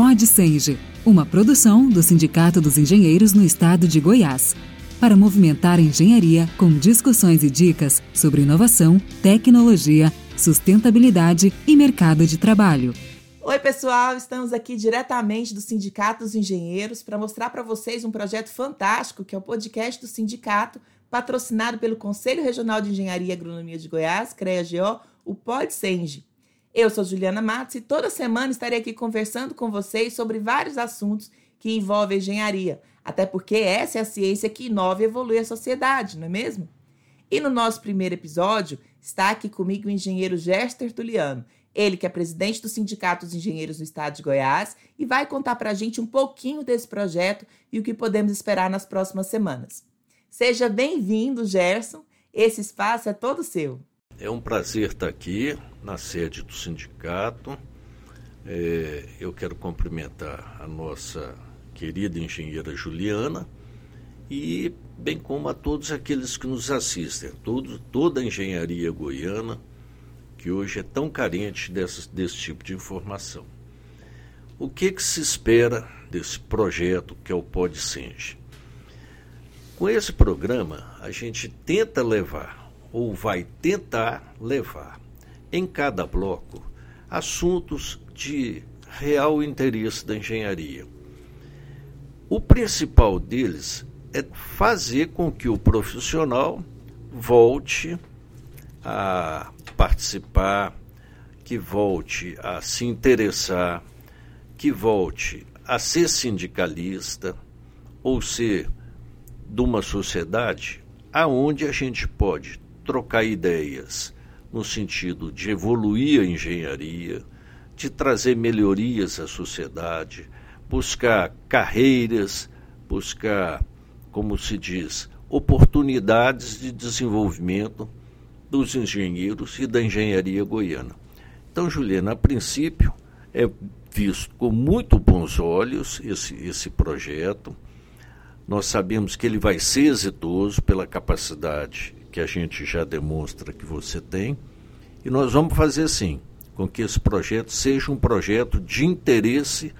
Pode Senge, uma produção do Sindicato dos Engenheiros no Estado de Goiás, para movimentar a engenharia com discussões e dicas sobre inovação, tecnologia, sustentabilidade e mercado de trabalho. Oi, pessoal, estamos aqui diretamente do Sindicato dos Engenheiros para mostrar para vocês um projeto fantástico que é o podcast do sindicato, patrocinado pelo Conselho Regional de Engenharia e Agronomia de Goiás, CREA-GO, o PodSenge. Eu sou Juliana Matos e toda semana estarei aqui conversando com vocês sobre vários assuntos que envolvem engenharia, até porque essa é a ciência que inova e evolui a sociedade, não é mesmo? E no nosso primeiro episódio, está aqui comigo o engenheiro Gerster Tuliano, ele que é presidente do Sindicato dos Engenheiros do Estado de Goiás e vai contar para a gente um pouquinho desse projeto e o que podemos esperar nas próximas semanas. Seja bem-vindo, Gerson. Esse espaço é todo seu. É um prazer estar aqui na sede do sindicato. É, eu quero cumprimentar a nossa querida engenheira Juliana e bem como a todos aqueles que nos assistem, todo, toda a engenharia goiana que hoje é tão carente desse, desse tipo de informação. O que, que se espera desse projeto que é o PodSenge? Com esse programa, a gente tenta levar, ou vai tentar levar, em cada bloco, assuntos de real interesse da engenharia. O principal deles é fazer com que o profissional volte a participar, que volte a se interessar, que volte a ser sindicalista ou ser de uma sociedade aonde a gente pode trocar ideias no sentido de evoluir a engenharia, de trazer melhorias à sociedade, buscar carreiras, buscar, como se diz, oportunidades de desenvolvimento dos engenheiros e da engenharia goiana. Então, Juliana, a princípio, é visto com muito bons olhos esse, esse projeto. Nós sabemos que ele vai ser exitoso pela capacidade que a gente já demonstra que você tem. E nós vamos fazer assim, com que esse projeto seja um projeto de interesse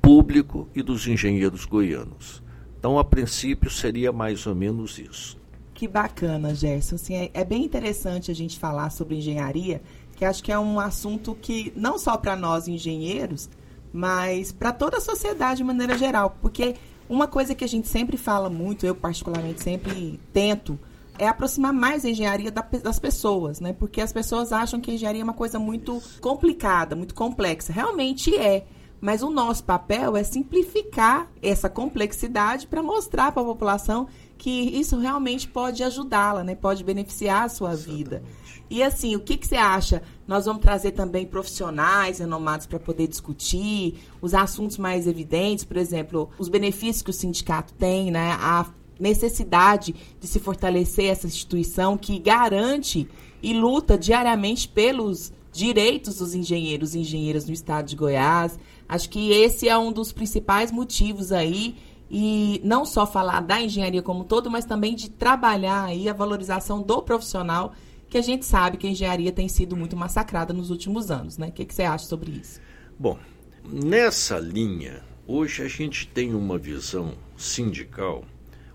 público e dos engenheiros goianos. Então, a princípio, seria mais ou menos isso. Que bacana, Gerson. Assim, é, é bem interessante a gente falar sobre engenharia, que acho que é um assunto que, não só para nós engenheiros, mas para toda a sociedade de maneira geral. Porque uma coisa que a gente sempre fala muito, eu particularmente sempre tento, é aproximar mais a engenharia das pessoas, né? Porque as pessoas acham que a engenharia é uma coisa muito complicada, muito complexa. Realmente é. Mas o nosso papel é simplificar essa complexidade para mostrar para a população que isso realmente pode ajudá-la, né? Pode beneficiar a sua Exatamente. vida. E assim, o que, que você acha? Nós vamos trazer também profissionais renomados para poder discutir os assuntos mais evidentes, por exemplo, os benefícios que o sindicato tem, né? A necessidade de se fortalecer essa instituição que garante e luta diariamente pelos direitos dos engenheiros e engenheiras no estado de Goiás. Acho que esse é um dos principais motivos aí e não só falar da engenharia como um todo, mas também de trabalhar aí a valorização do profissional, que a gente sabe que a engenharia tem sido muito massacrada nos últimos anos, né? O que, que você acha sobre isso? Bom, nessa linha, hoje a gente tem uma visão sindical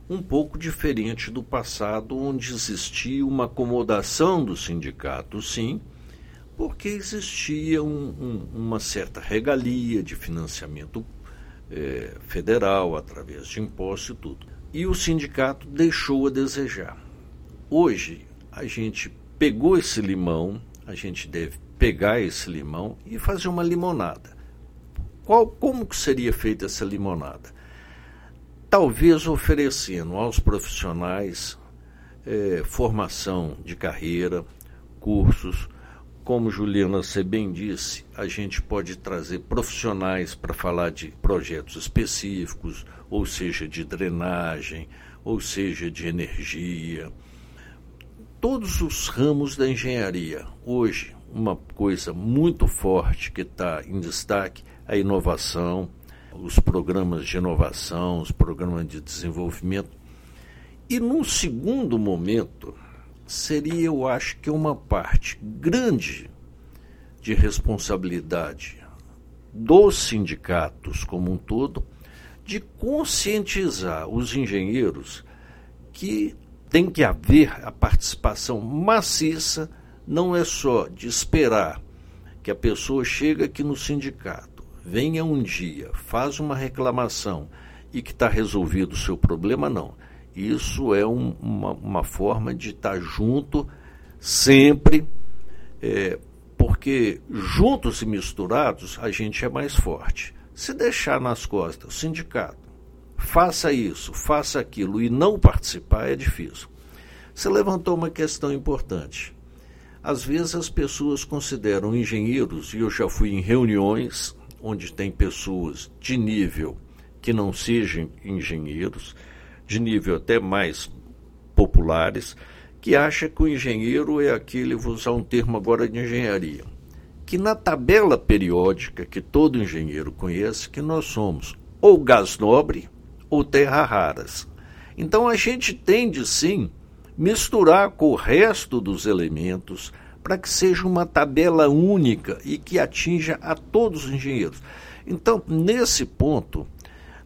um pouco diferente do passado, onde existia uma acomodação do sindicato, sim, porque existia um, um, uma certa regalia de financiamento é, federal, através de impostos e tudo. E o sindicato deixou a desejar. Hoje, a gente pegou esse limão, a gente deve pegar esse limão e fazer uma limonada. Qual, como que seria feita essa limonada? Talvez oferecendo aos profissionais é, formação de carreira, cursos, como Juliana você bem disse, a gente pode trazer profissionais para falar de projetos específicos, ou seja, de drenagem, ou seja, de energia. Todos os ramos da engenharia. Hoje, uma coisa muito forte que está em destaque é a inovação, os programas de inovação, os programas de desenvolvimento. E num segundo momento, seria, eu acho que uma parte grande de responsabilidade dos sindicatos como um todo de conscientizar os engenheiros que tem que haver a participação maciça, não é só de esperar que a pessoa chegue aqui no sindicato, venha um dia, faz uma reclamação e que está resolvido o seu problema, não. Isso é um, uma, uma, forma de estar tá junto sempre, é, porque juntos e misturados a gente é mais forte. Se deixar nas costas o sindicato, faça isso, faça aquilo e não participar é difícil. Você levantou uma questão importante. Às vezes as pessoas consideram engenheiros, e eu já fui em reuniões onde tem pessoas de nível que não sejam engenheiros, de nível até mais populares, que acha que o engenheiro é aquele, vou usar um termo agora de engenharia, que na tabela periódica que todo engenheiro conhece, que nós somos ou gás nobre ou terra raras. Então a gente tende sim misturar com o resto dos elementos para que seja uma tabela única e que atinja a todos os engenheiros. Então, nesse ponto,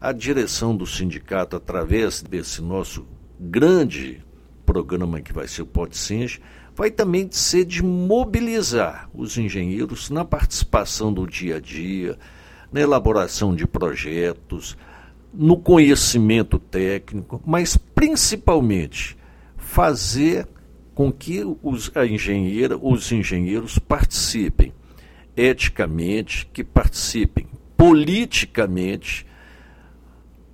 a direção do sindicato, através desse nosso grande programa que vai ser o PodSenge, vai também ser de mobilizar os engenheiros na participação do dia a dia, na elaboração de projetos, no conhecimento técnico, mas principalmente fazer com que os, a engenheira, os engenheiros participem eticamente, que participem politicamente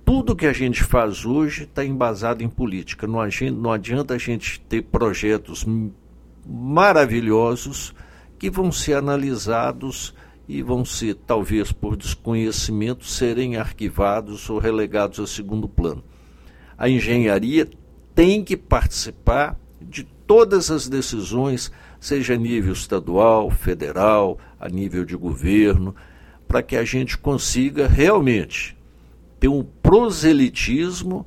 tudo que a gente faz hoje está embasado em política. Não, não adianta a gente ter projetos maravilhosos que vão ser analisados e vão ser, talvez por desconhecimento, serem arquivados ou relegados a segundo plano. A engenharia tem que participar de todas as decisões, seja a nível estadual, federal, a nível de governo, para que a gente consiga realmente ter um proselitismo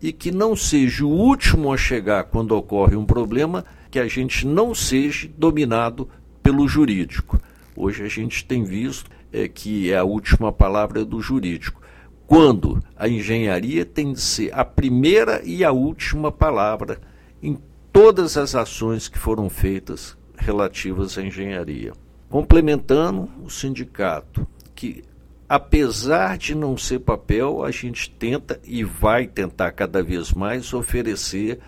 e que não seja o último a chegar quando ocorre um problema, que a gente não seja dominado pelo jurídico. Hoje a gente tem visto é, que é a última palavra do jurídico. Quando a engenharia tem de ser a primeira e a última palavra em todas as ações que foram feitas relativas à engenharia. Complementando o sindicato, que apesar de não ser papel, a gente tenta e vai tentar cada vez mais oferecer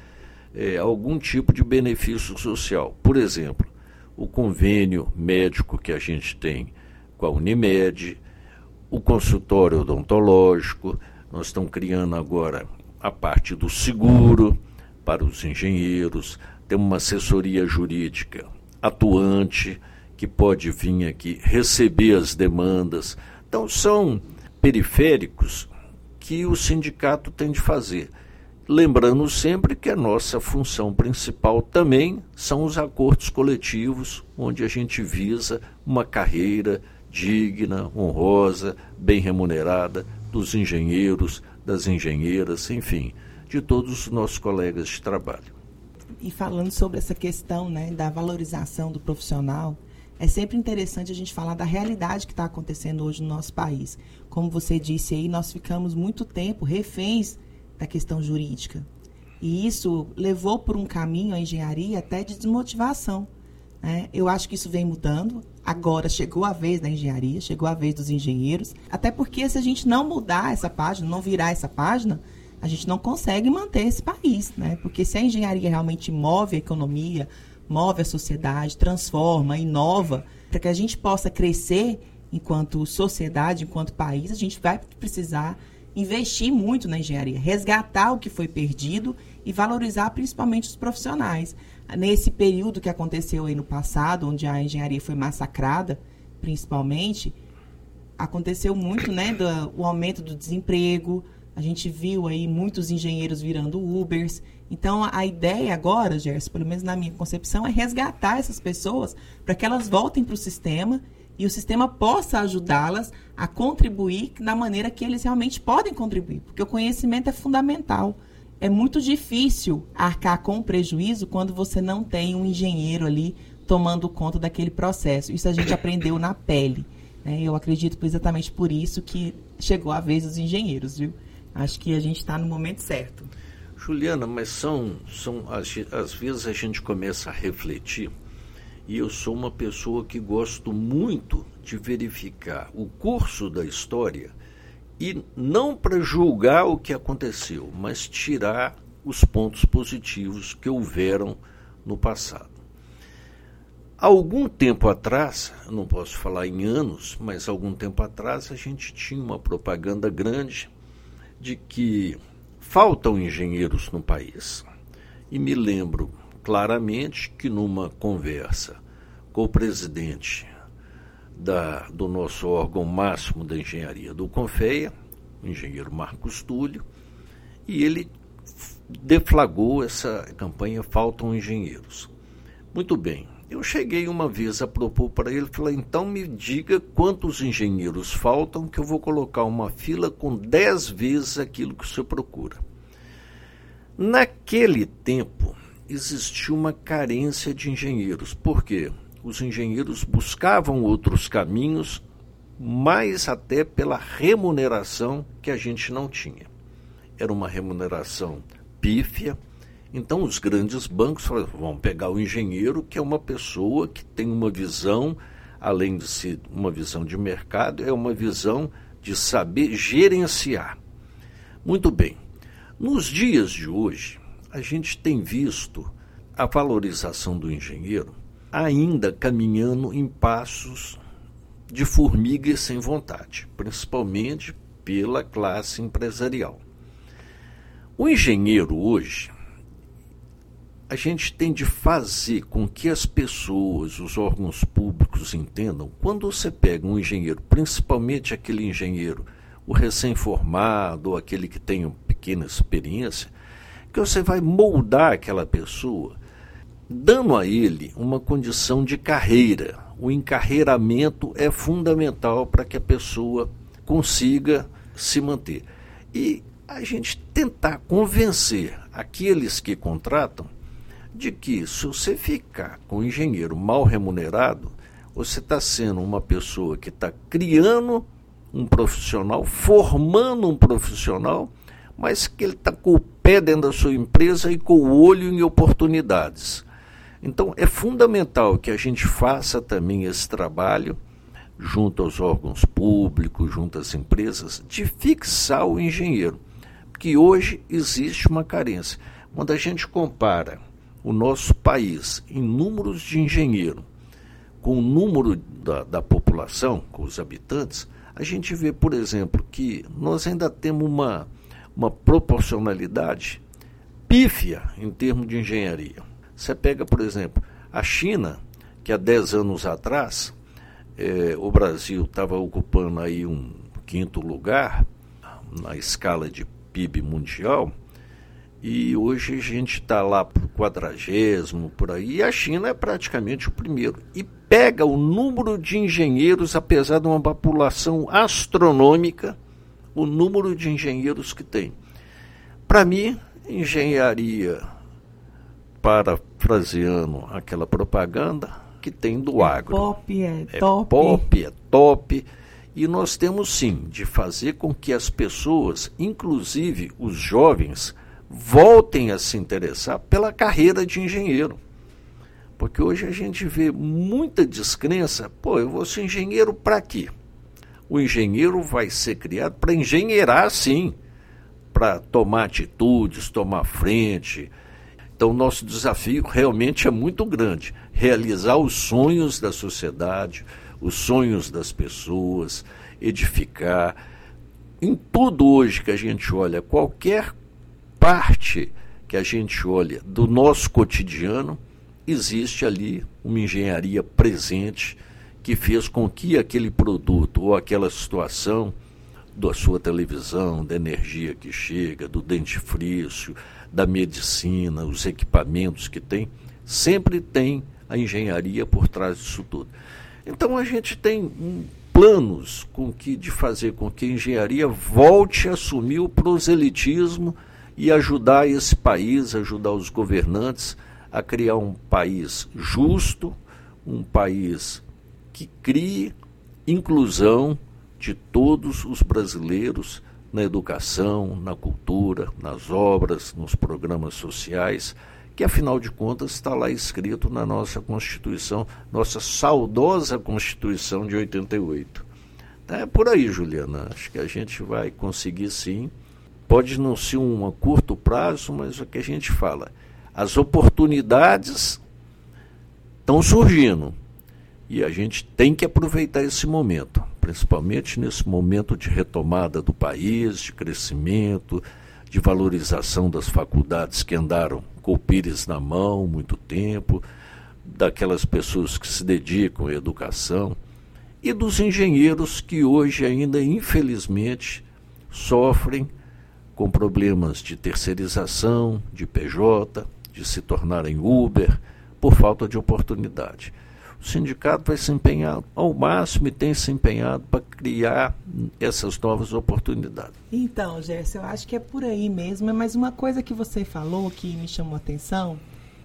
é, algum tipo de benefício social. Por exemplo, o convênio médico que a gente tem com a Unimed, o consultório odontológico, nós estamos criando agora a parte do seguro para os engenheiros, tem uma assessoria jurídica atuante que pode vir aqui receber as demandas então, são periféricos que o sindicato tem de fazer. Lembrando sempre que a nossa função principal também são os acordos coletivos, onde a gente visa uma carreira digna, honrosa, bem remunerada dos engenheiros, das engenheiras, enfim, de todos os nossos colegas de trabalho. E falando sobre essa questão né, da valorização do profissional, é sempre interessante a gente falar da realidade que está acontecendo hoje no nosso país. Como você disse aí, nós ficamos muito tempo reféns da questão jurídica. E isso levou por um caminho a engenharia até de desmotivação. Né? Eu acho que isso vem mudando. Agora chegou a vez da engenharia, chegou a vez dos engenheiros. Até porque se a gente não mudar essa página, não virar essa página, a gente não consegue manter esse país. Né? Porque se a engenharia realmente move a economia, move a sociedade, transforma, inova, para que a gente possa crescer enquanto sociedade, enquanto país, a gente vai precisar investir muito na engenharia, resgatar o que foi perdido e valorizar principalmente os profissionais. Nesse período que aconteceu aí no passado, onde a engenharia foi massacrada, principalmente, aconteceu muito, né, do, o aumento do desemprego, a gente viu aí muitos engenheiros virando Ubers. Então, a ideia agora, Gerson, pelo menos na minha concepção, é resgatar essas pessoas para que elas voltem para o sistema e o sistema possa ajudá-las a contribuir da maneira que eles realmente podem contribuir, porque o conhecimento é fundamental. É muito difícil arcar com prejuízo quando você não tem um engenheiro ali tomando conta daquele processo. Isso a gente aprendeu na pele. Né? Eu acredito exatamente por isso que chegou a vez dos engenheiros, viu? Acho que a gente está no momento certo. Juliana, mas são, são às, vezes a gente começa a refletir e eu sou uma pessoa que gosto muito de verificar o curso da história e não para julgar o que aconteceu, mas tirar os pontos positivos que houveram no passado. Algum tempo atrás, não posso falar em anos, mas algum tempo atrás a gente tinha uma propaganda grande de que faltam engenheiros no país. E me lembro claramente que numa conversa com o presidente da, do nosso órgão máximo da engenharia do Confeia, o engenheiro Marcos Túlio, e ele deflagrou essa campanha Faltam Engenheiros. Muito bem, eu cheguei uma vez a propor para ele, falei, então me diga quantos engenheiros faltam que eu vou colocar uma fila com dez vezes aquilo que o senhor procura. Naquele tempo, existia uma carência de engenheiros. Por quê? os engenheiros buscavam outros caminhos, mais até pela remuneração que a gente não tinha. Era uma remuneração pífia. Então os grandes bancos vão pegar o engenheiro, que é uma pessoa que tem uma visão, além de ser uma visão de mercado, é uma visão de saber gerenciar. Muito bem. Nos dias de hoje, a gente tem visto a valorização do engenheiro ainda caminhando em passos de formiga e sem vontade, principalmente pela classe empresarial. O engenheiro hoje, a gente tem de fazer com que as pessoas, os órgãos públicos entendam, quando você pega um engenheiro, principalmente aquele engenheiro, o recém-formado, ou aquele que tem uma pequena experiência, que você vai moldar aquela pessoa dando a ele uma condição de carreira. O encarreiramento é fundamental para que a pessoa consiga se manter. E a gente tentar convencer aqueles que contratam de que se você ficar com um engenheiro mal remunerado, você está sendo uma pessoa que está criando um profissional, formando um profissional, mas que ele está com o pé dentro da sua empresa e com o olho em oportunidades. Então, é fundamental que a gente faça também esse trabalho, junto aos órgãos públicos, junto às empresas, de fixar o engenheiro, porque hoje existe uma carência. Quando a gente compara o nosso país em números de engenheiro com o número da, da população, com os habitantes, a gente vê, por exemplo, que nós ainda temos uma, uma proporcionalidade pífia em termos de engenharia. Você pega, por exemplo, a China, que há 10 anos atrás, eh, o Brasil estava ocupando aí um quinto lugar na escala de PIB mundial, e hoje a gente está lá para o quadragésimo, por aí, e a China é praticamente o primeiro. E pega o número de engenheiros, apesar de uma população astronômica, o número de engenheiros que tem. Para mim, engenharia parafraseando aquela propaganda que tem do é agro. Pop, é, é top. Pop, é top. E nós temos sim de fazer com que as pessoas, inclusive os jovens, voltem a se interessar pela carreira de engenheiro. Porque hoje a gente vê muita descrença. Pô, eu vou ser engenheiro para quê? O engenheiro vai ser criado para engenheirar, sim, para tomar atitudes, tomar frente, então, nosso desafio realmente é muito grande realizar os sonhos da sociedade, os sonhos das pessoas, edificar. Em tudo hoje que a gente olha, qualquer parte que a gente olha do nosso cotidiano, existe ali uma engenharia presente que fez com que aquele produto ou aquela situação da sua televisão, da energia que chega, do dentifrício, da medicina, os equipamentos que tem, sempre tem a engenharia por trás disso tudo. Então a gente tem planos com que de fazer com que a engenharia volte a assumir o proselitismo e ajudar esse país, ajudar os governantes a criar um país justo, um país que crie inclusão de todos os brasileiros na educação, na cultura, nas obras, nos programas sociais, que afinal de contas está lá escrito na nossa Constituição, nossa saudosa Constituição de 88. É por aí, Juliana. Acho que a gente vai conseguir sim. Pode não ser um curto prazo, mas o que a gente fala. As oportunidades estão surgindo. E a gente tem que aproveitar esse momento, principalmente nesse momento de retomada do país, de crescimento, de valorização das faculdades que andaram com o pires na mão muito tempo, daquelas pessoas que se dedicam à educação e dos engenheiros que hoje ainda, infelizmente, sofrem com problemas de terceirização, de PJ, de se tornarem Uber, por falta de oportunidade. O sindicato vai se empenhar ao máximo e tem se empenhado para criar essas novas oportunidades. Então, Gerson, eu acho que é por aí mesmo. Mas uma coisa que você falou que me chamou a atenção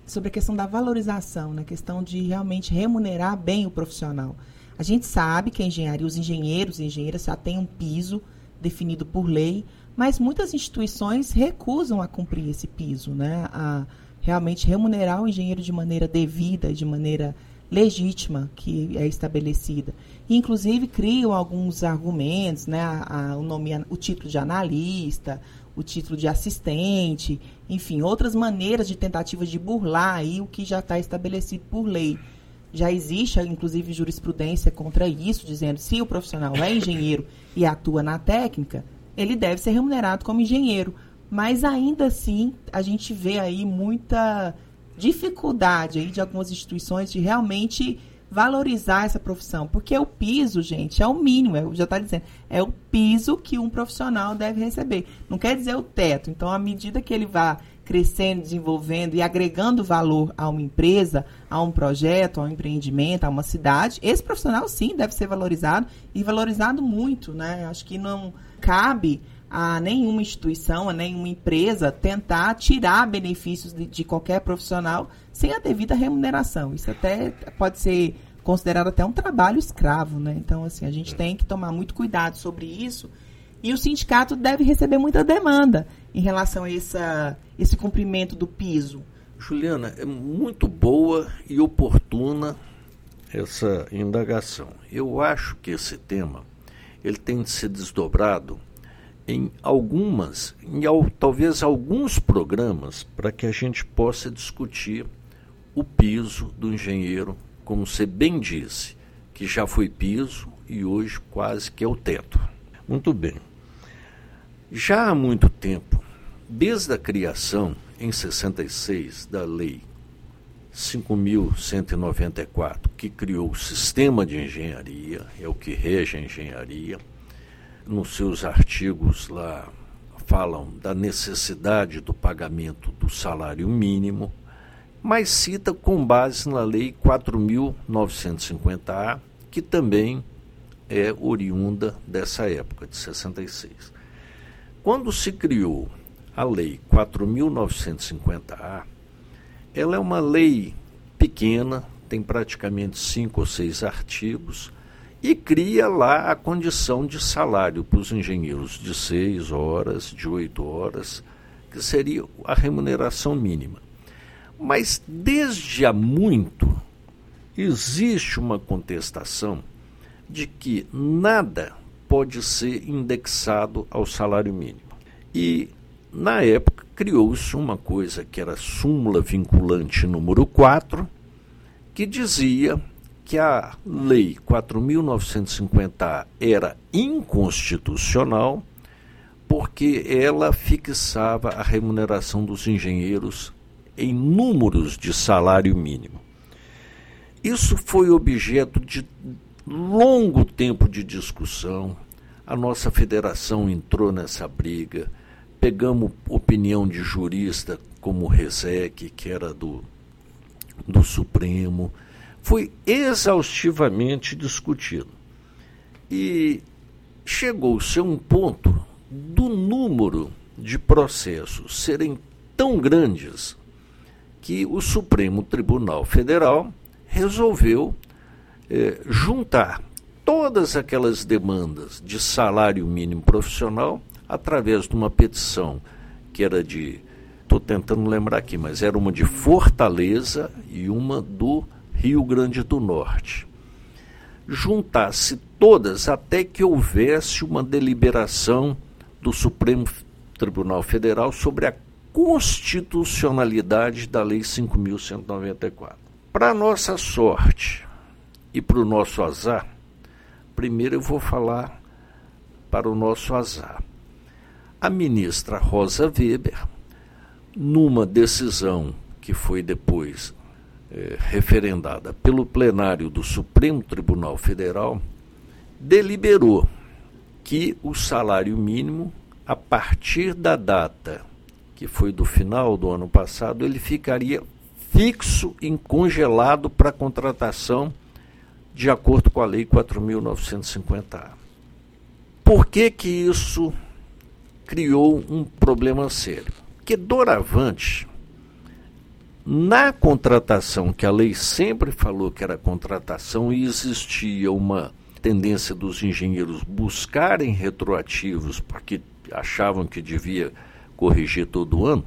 sobre a questão da valorização, na questão de realmente remunerar bem o profissional. A gente sabe que a engenharia, os engenheiros e engenheiras já têm um piso definido por lei, mas muitas instituições recusam a cumprir esse piso, né? A realmente remunerar o engenheiro de maneira devida, de maneira legítima que é estabelecida. Inclusive criam alguns argumentos, né? A, a, o, nome, o título de analista, o título de assistente, enfim, outras maneiras de tentativas de burlar aí o que já está estabelecido por lei. Já existe, inclusive, jurisprudência contra isso, dizendo se o profissional é engenheiro e atua na técnica, ele deve ser remunerado como engenheiro. Mas ainda assim, a gente vê aí muita dificuldade aí de algumas instituições de realmente valorizar essa profissão, porque o piso, gente, é o mínimo, é, já está dizendo, é o piso que um profissional deve receber. Não quer dizer o teto. Então, à medida que ele vá crescendo, desenvolvendo e agregando valor a uma empresa, a um projeto, a um empreendimento, a uma cidade, esse profissional sim deve ser valorizado e valorizado muito, né? Acho que não cabe a nenhuma instituição, a nenhuma empresa tentar tirar benefícios de, de qualquer profissional sem a devida remuneração. Isso até pode ser considerado até um trabalho escravo, né? Então, assim, a gente tem que tomar muito cuidado sobre isso e o sindicato deve receber muita demanda em relação a essa, esse cumprimento do piso. Juliana, é muito boa e oportuna essa indagação. Eu acho que esse tema ele tem de ser desdobrado em algumas, em talvez alguns programas, para que a gente possa discutir o piso do engenheiro, como você bem disse, que já foi piso e hoje quase que é o teto. Muito bem. Já há muito tempo, desde a criação, em 66, da Lei 5.194, que criou o sistema de engenharia, é o que rege a engenharia, nos seus artigos lá falam da necessidade do pagamento do salário mínimo, mas cita com base na Lei 4.950-A, que também é oriunda dessa época, de 66. Quando se criou a Lei 4.950-A, ela é uma lei pequena, tem praticamente cinco ou seis artigos, e cria lá a condição de salário para os engenheiros de seis horas, de oito horas, que seria a remuneração mínima. Mas desde há muito existe uma contestação de que nada pode ser indexado ao salário mínimo. E, na época, criou-se uma coisa que era súmula vinculante número 4, que dizia que a Lei 4.950 era inconstitucional porque ela fixava a remuneração dos engenheiros em números de salário mínimo. Isso foi objeto de longo tempo de discussão. A nossa federação entrou nessa briga. Pegamos opinião de jurista como o Rezec, que era do, do Supremo. Foi exaustivamente discutido. E chegou-se a um ponto do número de processos serem tão grandes que o Supremo Tribunal Federal resolveu é, juntar todas aquelas demandas de salário mínimo profissional através de uma petição que era de. Estou tentando lembrar aqui, mas era uma de Fortaleza e uma do Rio Grande do Norte. Juntasse todas até que houvesse uma deliberação do Supremo Tribunal Federal sobre a constitucionalidade da Lei 5.194. Para nossa sorte e para o nosso azar, primeiro eu vou falar para o nosso azar. A ministra Rosa Weber, numa decisão que foi depois é, referendada pelo plenário do Supremo Tribunal Federal, deliberou que o salário mínimo, a partir da data que foi do final do ano passado, ele ficaria fixo em congelado para contratação de acordo com a Lei 4.950-A. Por que, que isso criou um problema sério? Porque doravante, na contratação, que a lei sempre falou que era contratação e existia uma tendência dos engenheiros buscarem retroativos porque achavam que devia corrigir todo ano,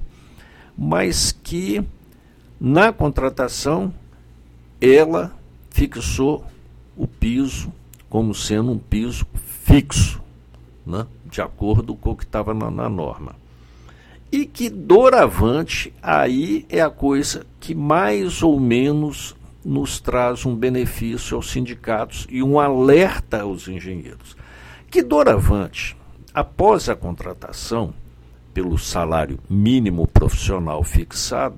mas que na contratação ela fixou o piso como sendo um piso fixo, né, de acordo com o que estava na, na norma. E que doravante aí é a coisa que mais ou menos nos traz um benefício aos sindicatos e um alerta aos engenheiros. Que doravante, após a contratação, pelo salário mínimo profissional fixado,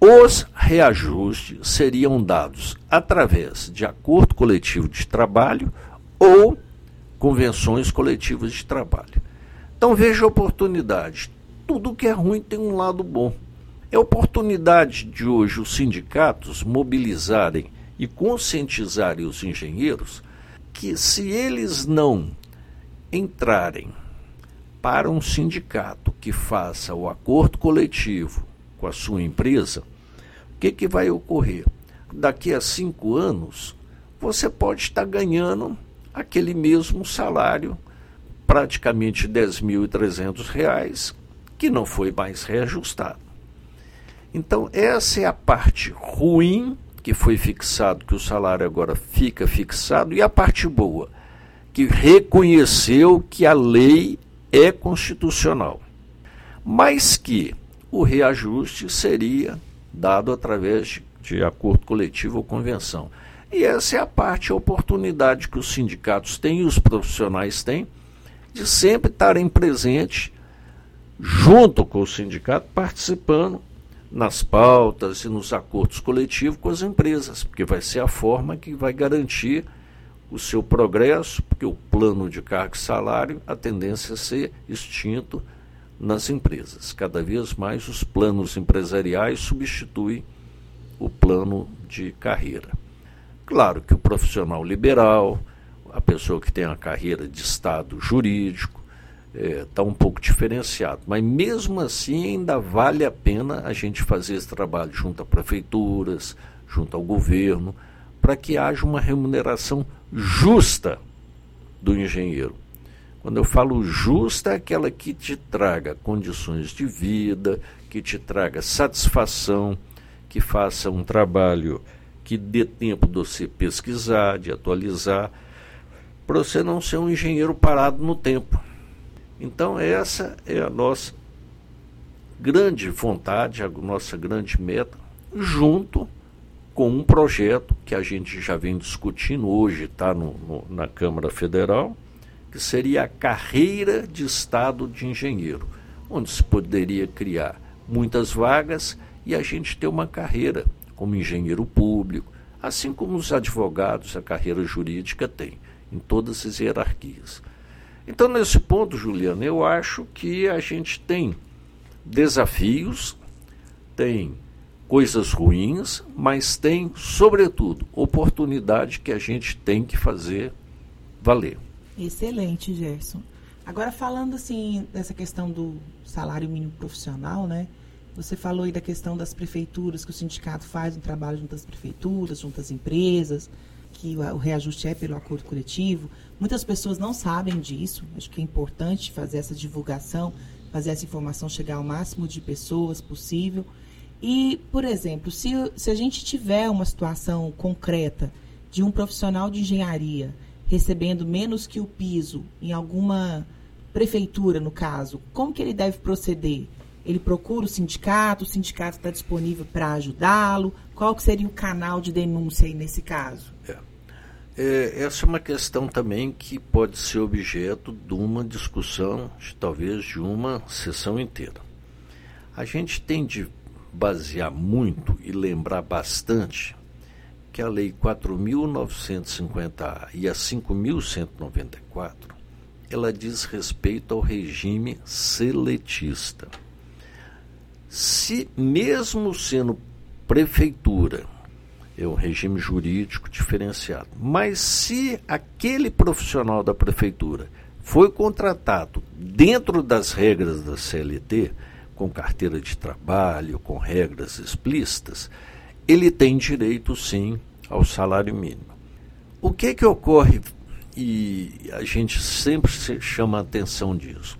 os reajustes seriam dados através de acordo coletivo de trabalho ou convenções coletivas de trabalho. Então veja a oportunidade. Tudo que é ruim tem um lado bom. É oportunidade de hoje os sindicatos mobilizarem e conscientizarem os engenheiros que se eles não entrarem para um sindicato que faça o acordo coletivo com a sua empresa, o que, que vai ocorrer? Daqui a cinco anos, você pode estar ganhando aquele mesmo salário, praticamente R$ 10.300, que não foi mais reajustado. Então, essa é a parte ruim que foi fixado, que o salário agora fica fixado, e a parte boa, que reconheceu que a lei é constitucional, mas que o reajuste seria dado através de, de acordo coletivo ou convenção. E essa é a parte, a oportunidade que os sindicatos têm e os profissionais têm de sempre estarem presentes junto com o sindicato, participando nas pautas e nos acordos coletivos com as empresas, porque vai ser a forma que vai garantir o seu progresso, porque o plano de cargo e salário, a tendência é ser extinto nas empresas. Cada vez mais os planos empresariais substituem o plano de carreira. Claro que o profissional liberal, a pessoa que tem a carreira de estado jurídico, está é, tá um pouco diferenciado. Mas mesmo assim ainda vale a pena a gente fazer esse trabalho junto a prefeituras, junto ao governo, para que haja uma remuneração justa do engenheiro. Quando eu falo justa, é aquela que te traga condições de vida, que te traga satisfação, que faça um trabalho que dê tempo de você pesquisar, de atualizar, para você não ser um engenheiro parado no tempo. Então, essa é a nossa grande vontade, a nossa grande meta, junto com um projeto que a gente já vem discutindo hoje, está na Câmara Federal, que seria a carreira de Estado de engenheiro, onde se poderia criar muitas vagas e a gente ter uma carreira como engenheiro público, assim como os advogados, a carreira jurídica tem, em todas as hierarquias. Então, nesse ponto, Juliana, eu acho que a gente tem desafios, tem coisas ruins, mas tem, sobretudo, oportunidade que a gente tem que fazer valer. Excelente, Gerson. Agora falando assim dessa questão do salário mínimo profissional, né? Você falou aí da questão das prefeituras, que o sindicato faz um trabalho junto às prefeituras, junto às empresas, que o reajuste é pelo acordo coletivo. Muitas pessoas não sabem disso. Acho que é importante fazer essa divulgação, fazer essa informação chegar ao máximo de pessoas possível. E, por exemplo, se, se a gente tiver uma situação concreta de um profissional de engenharia recebendo menos que o piso em alguma prefeitura, no caso, como que ele deve proceder? Ele procura o sindicato, o sindicato está disponível para ajudá-lo? Qual que seria o canal de denúncia aí nesse caso? É. É, essa é uma questão também que pode ser objeto de uma discussão, de, talvez de uma sessão inteira. A gente tem de basear muito e lembrar bastante que a Lei 4.950 e a 5.194 ela diz respeito ao regime seletista. Se mesmo sendo prefeitura, é um regime jurídico diferenciado, mas se aquele profissional da prefeitura foi contratado dentro das regras da CLT, com carteira de trabalho, com regras explícitas, ele tem direito sim ao salário mínimo. O que que ocorre e a gente sempre chama a atenção disso?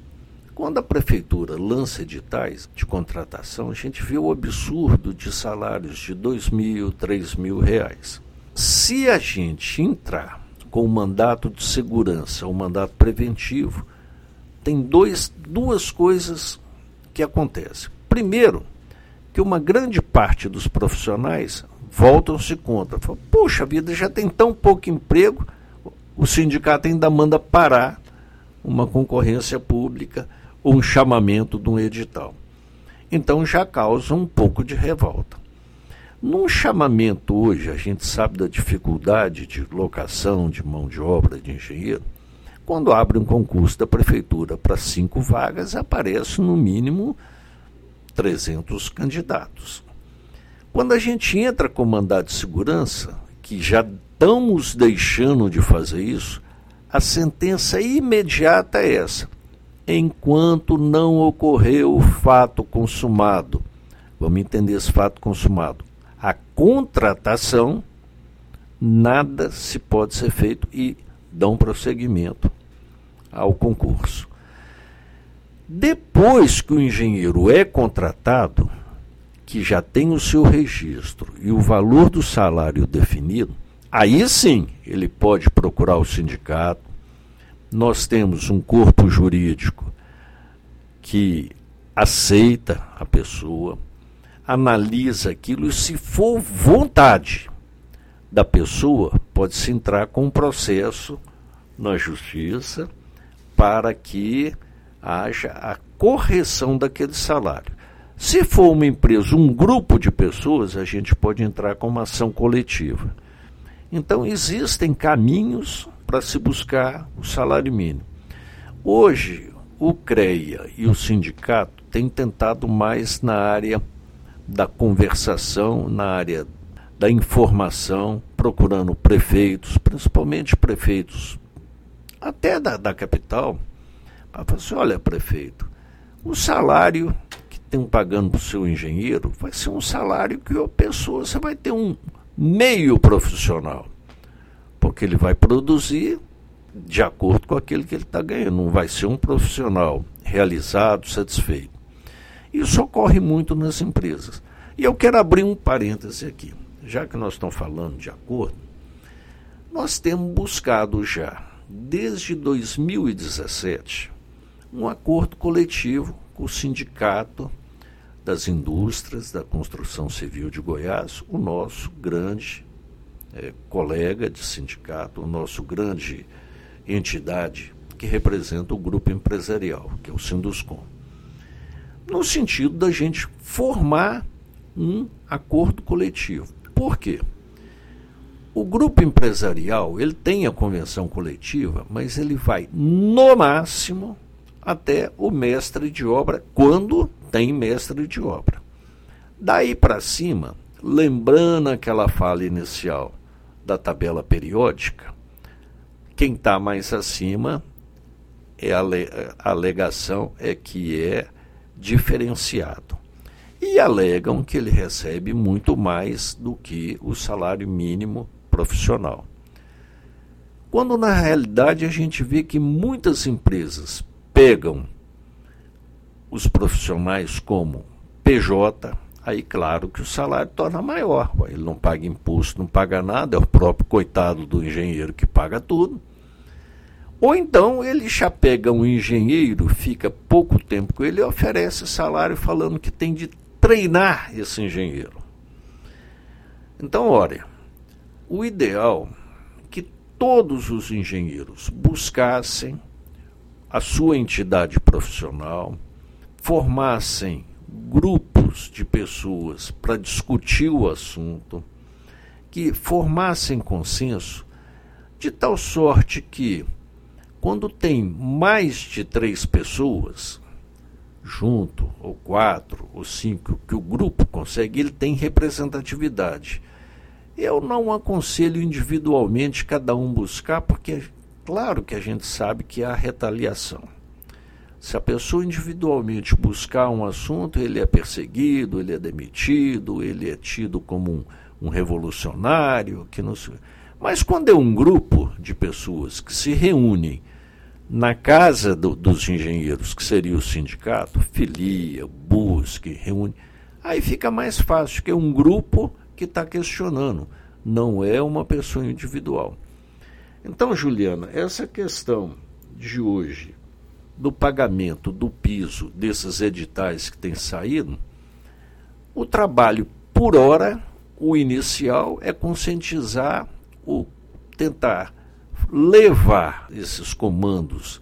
Quando a prefeitura lança editais de contratação, a gente vê o absurdo de salários de dois mil, três mil reais. Se a gente entrar com o mandato de segurança, o mandato preventivo, tem dois, duas coisas que acontece? Primeiro, que uma grande parte dos profissionais voltam-se contra. Falam, Poxa vida, já tem tão pouco emprego, o sindicato ainda manda parar uma concorrência pública um chamamento de um edital. Então já causa um pouco de revolta. Num chamamento hoje, a gente sabe da dificuldade de locação de mão de obra de engenheiro. Quando abre um concurso da prefeitura para cinco vagas, aparece no mínimo 300 candidatos. Quando a gente entra com mandado de segurança, que já estamos deixando de fazer isso, a sentença imediata é essa. Enquanto não ocorreu o fato consumado, vamos entender esse fato consumado, a contratação, nada se pode ser feito e dão prosseguimento ao concurso. Depois que o engenheiro é contratado, que já tem o seu registro e o valor do salário definido, aí sim ele pode procurar o sindicato. Nós temos um corpo jurídico que aceita a pessoa, analisa aquilo e, se for vontade da pessoa, pode-se entrar com um processo na justiça para que haja a correção daquele salário. Se for uma empresa, um grupo de pessoas, a gente pode entrar com uma ação coletiva. Então, existem caminhos para se buscar o salário mínimo. Hoje, o CREA e o sindicato têm tentado mais na área da conversação, na área da informação, procurando prefeitos, principalmente prefeitos até da, da capital, para falar assim, olha, prefeito, o salário que estão pagando para o seu engenheiro vai ser um salário que a pessoa, você vai ter um meio profissional, porque ele vai produzir de acordo com aquilo que ele está ganhando, não vai ser um profissional realizado, satisfeito. Isso ocorre muito nas empresas. E eu quero abrir um parêntese aqui. Já que nós estamos falando de acordo, nós temos buscado já desde 2017, um acordo coletivo com o Sindicato das Indústrias da Construção Civil de Goiás, o nosso grande é, colega de sindicato, o nosso grande entidade que representa o grupo empresarial, que é o Sinduscom. No sentido da gente formar um acordo coletivo. Por quê? O grupo empresarial, ele tem a convenção coletiva, mas ele vai no máximo até o mestre de obra, quando tem mestre de obra. Daí para cima, lembrando aquela fala inicial da tabela periódica, quem está mais acima é a, a alegação é que é diferenciado. E alegam que ele recebe muito mais do que o salário mínimo profissional. Quando na realidade a gente vê que muitas empresas pegam os profissionais como PJ, aí claro que o salário torna maior. Ele não paga imposto, não paga nada, é o próprio coitado do engenheiro que paga tudo. Ou então ele já pega um engenheiro, fica pouco tempo com ele e oferece salário falando que tem de treinar esse engenheiro. Então, olha, o ideal é que todos os engenheiros buscassem a sua entidade profissional, formassem grupos de pessoas para discutir o assunto, que formassem consenso, de tal sorte que, quando tem mais de três pessoas, junto, ou quatro, ou cinco, que o grupo consegue, ele tem representatividade. Eu não aconselho individualmente cada um buscar, porque claro que a gente sabe que há retaliação. Se a pessoa individualmente buscar um assunto, ele é perseguido, ele é demitido, ele é tido como um, um revolucionário, que não se... Mas quando é um grupo de pessoas que se reúnem na casa do, dos engenheiros, que seria o sindicato, filia, busque, reúne, aí fica mais fácil, que é um grupo que está questionando, não é uma pessoa individual. Então, Juliana, essa questão de hoje do pagamento do piso desses editais que têm saído, o trabalho por hora, o inicial é conscientizar, o tentar levar esses comandos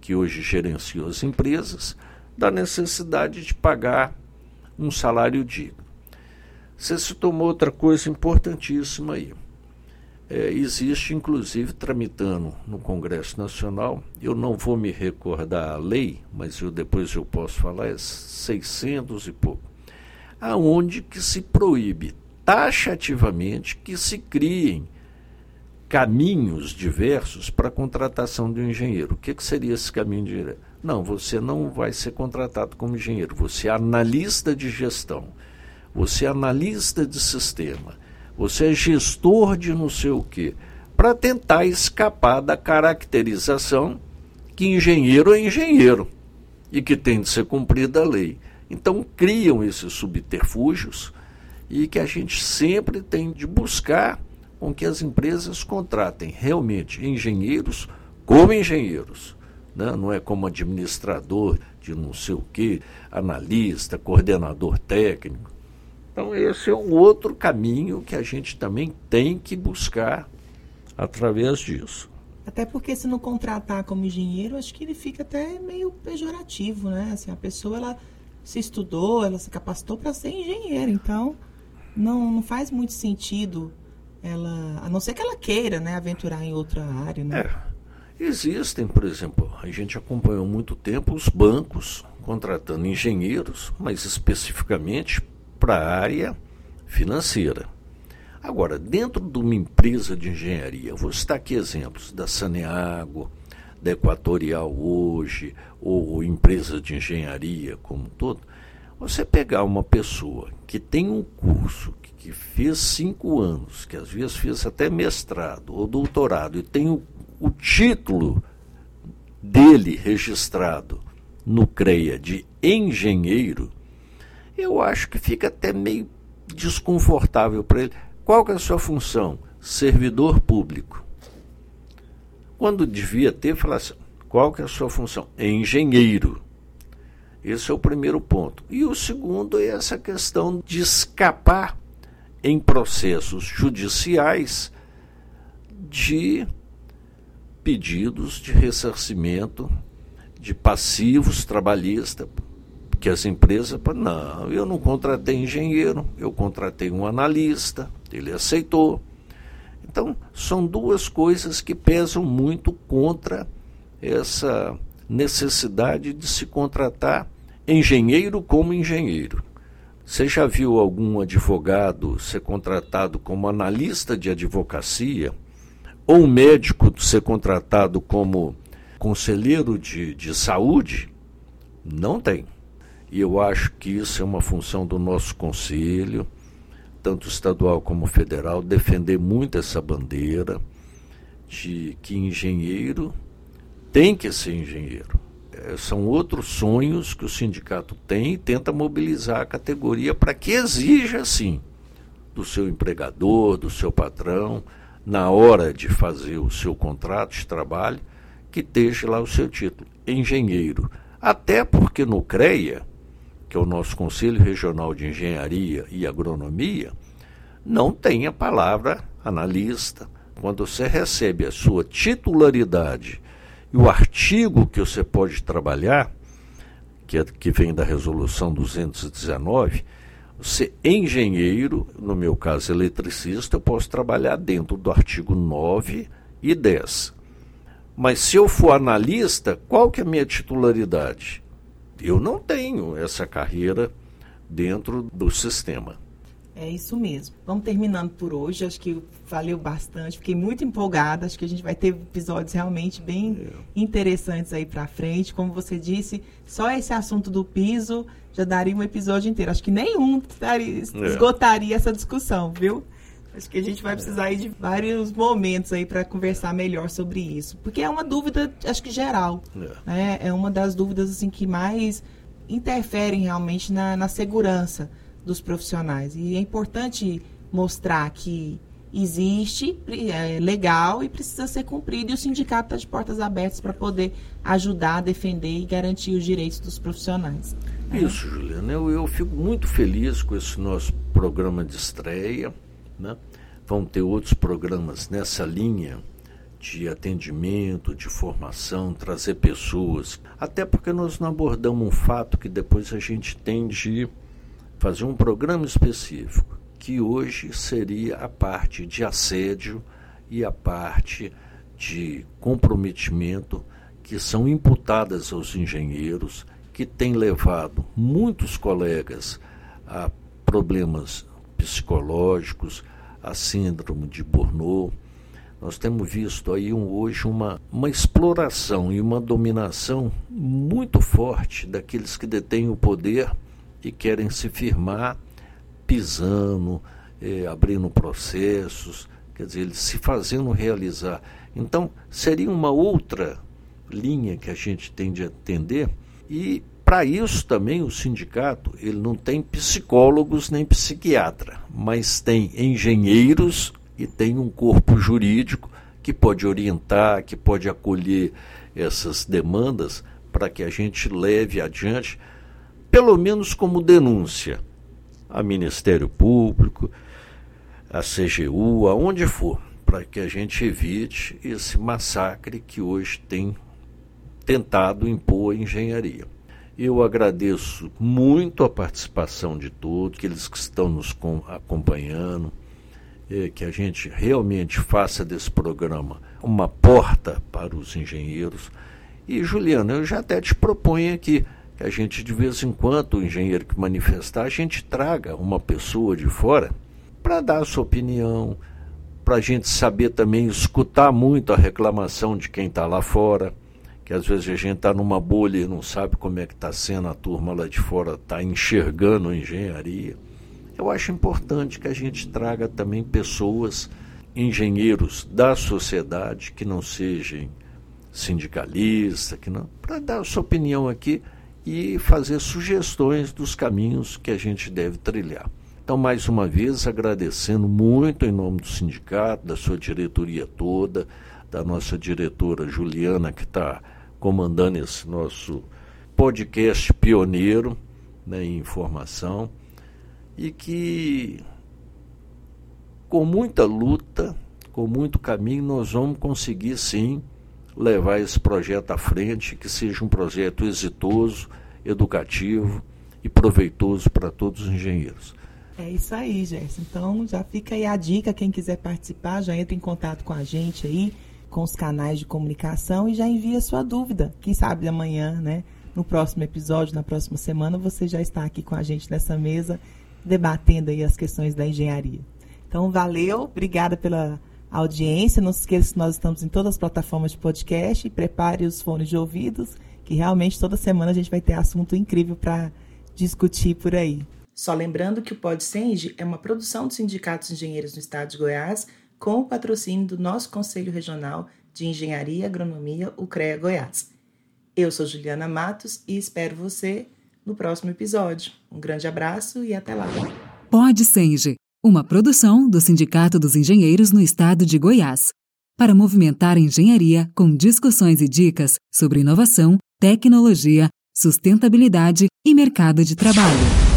que hoje gerenciam as empresas da necessidade de pagar um salário digno. Você se tomou outra coisa importantíssima aí. É, existe, inclusive, tramitando no Congresso Nacional, eu não vou me recordar a lei, mas eu depois eu posso falar, é 600 e pouco, aonde que se proíbe taxativamente que se criem caminhos diversos para a contratação de um engenheiro. O que, que seria esse caminho de engenheiro? Não, você não vai ser contratado como engenheiro, você é analista de gestão, você é analista de sistema, você é gestor de não sei o quê, para tentar escapar da caracterização que engenheiro é engenheiro e que tem de ser cumprida a lei. Então criam esses subterfúgios e que a gente sempre tem de buscar com que as empresas contratem realmente engenheiros como engenheiros. Né? Não é como administrador de não sei o quê, analista, coordenador técnico. Então, esse é um outro caminho que a gente também tem que buscar através disso. Até porque se não contratar como engenheiro, acho que ele fica até meio pejorativo, né? Assim, a pessoa ela se estudou, ela se capacitou para ser engenheiro, então não, não faz muito sentido ela, a não ser que ela queira, né, aventurar em outra área, né? É. Existem, por exemplo, a gente acompanhou muito tempo os bancos contratando engenheiros, mas especificamente para a área financeira. Agora, dentro de uma empresa de engenharia, vou citar aqui exemplos da Saneago, da Equatorial hoje, ou empresa de engenharia como um todo, você pegar uma pessoa que tem um curso, que, fez cinco anos, que às vezes fez até mestrado ou doutorado, e tem o, o título dele registrado no CREA de engenheiro, eu acho que fica até meio desconfortável para ele. Qual que é a sua função? Servidor público. Quando devia ter, falar assim, qual que é a sua função? Engenheiro. Esse é o primeiro ponto. E o segundo é essa questão de escapar em processos judiciais de pedidos de ressarcimento de passivos trabalhistas, que as empresas, não, eu não contratei engenheiro, eu contratei um analista, ele aceitou. Então, são duas coisas que pesam muito contra essa necessidade de se contratar engenheiro como engenheiro. Você já viu algum advogado ser contratado como analista de advocacia? Ou médico ser contratado como conselheiro de, de saúde? Não tem. E eu acho que isso é uma função do nosso conselho, tanto estadual como federal, defender muito essa bandeira de que engenheiro tem que ser engenheiro. É, são outros sonhos que o sindicato tem e tenta mobilizar a categoria para que exija, sim, do seu empregador, do seu patrão, na hora de fazer o seu contrato de trabalho, que esteja lá o seu título, engenheiro. Até porque no CREA, que é o nosso Conselho Regional de Engenharia e Agronomia, não tem a palavra analista. Quando você recebe a sua titularidade e o artigo que você pode trabalhar, que, é, que vem da resolução 219, você engenheiro, no meu caso eletricista, eu posso trabalhar dentro do artigo 9 e 10. Mas se eu for analista, qual que é a minha titularidade? Eu não tenho essa carreira dentro do sistema. É isso mesmo. Vamos terminando por hoje. Acho que valeu bastante. Fiquei muito empolgada. Acho que a gente vai ter episódios realmente bem é. interessantes aí para frente. Como você disse, só esse assunto do piso já daria um episódio inteiro. Acho que nenhum daria, é. esgotaria essa discussão, viu? Acho que a gente vai precisar aí de vários momentos aí para conversar melhor sobre isso, porque é uma dúvida, acho que geral, é. Né? é uma das dúvidas assim que mais interferem realmente na, na segurança dos profissionais. E é importante mostrar que existe, é legal e precisa ser cumprido. E o sindicato está de portas abertas para poder ajudar, defender e garantir os direitos dos profissionais. Isso, Juliana. Eu, eu fico muito feliz com esse nosso programa de estreia. Né? Vão ter outros programas nessa linha de atendimento, de formação, trazer pessoas. Até porque nós não abordamos um fato que depois a gente tem de fazer um programa específico, que hoje seria a parte de assédio e a parte de comprometimento que são imputadas aos engenheiros, que tem levado muitos colegas a problemas psicológicos, a síndrome de Burnout. Nós temos visto aí um, hoje uma, uma exploração e uma dominação muito forte daqueles que detêm o poder e querem se firmar pisando, eh, abrindo processos, quer dizer, eles se fazendo realizar. Então, seria uma outra linha que a gente tem de atender e para isso também o sindicato ele não tem psicólogos nem psiquiatra, mas tem engenheiros e tem um corpo jurídico que pode orientar, que pode acolher essas demandas para que a gente leve adiante pelo menos como denúncia a Ministério Público, a CGU, aonde for, para que a gente evite esse massacre que hoje tem tentado impor a engenharia. Eu agradeço muito a participação de todos, aqueles que estão nos acompanhando, que a gente realmente faça desse programa uma porta para os engenheiros. E, Juliana, eu já até te proponho aqui que a gente, de vez em quando, o engenheiro que manifestar, a gente traga uma pessoa de fora para dar a sua opinião, para a gente saber também escutar muito a reclamação de quem está lá fora, que às vezes a gente está numa bolha e não sabe como é que está sendo a turma lá de fora, está enxergando a engenharia. Eu acho importante que a gente traga também pessoas, engenheiros da sociedade, que não sejam sindicalistas, que não, para dar a sua opinião aqui e fazer sugestões dos caminhos que a gente deve trilhar. Então, mais uma vez, agradecendo muito em nome do sindicato, da sua diretoria toda, da nossa diretora Juliana, que está comandando esse nosso podcast pioneiro né, em informação, e que, com muita luta, com muito caminho, nós vamos conseguir sim levar esse projeto à frente, que seja um projeto exitoso, educativo e proveitoso para todos os engenheiros. É isso aí, Gerson. Então já fica aí a dica, quem quiser participar, já entra em contato com a gente aí, com os canais de comunicação e já envia sua dúvida. Quem sabe amanhã, né? No próximo episódio, na próxima semana, você já está aqui com a gente nessa mesa, debatendo aí as questões da engenharia. Então, valeu, obrigada pela audiência. Não se esqueça que nós estamos em todas as plataformas de podcast. Prepare os fones de ouvidos, que realmente toda semana a gente vai ter assunto incrível para discutir por aí. Só lembrando que o PodSenge é uma produção do Sindicato dos Engenheiros no Estado de Goiás com o patrocínio do nosso Conselho Regional de Engenharia e Agronomia, o CREA Goiás. Eu sou Juliana Matos e espero você no próximo episódio. Um grande abraço e até lá. Pode Senge, uma produção do Sindicato dos Engenheiros no Estado de Goiás, para movimentar a engenharia com discussões e dicas sobre inovação, tecnologia, sustentabilidade e mercado de trabalho.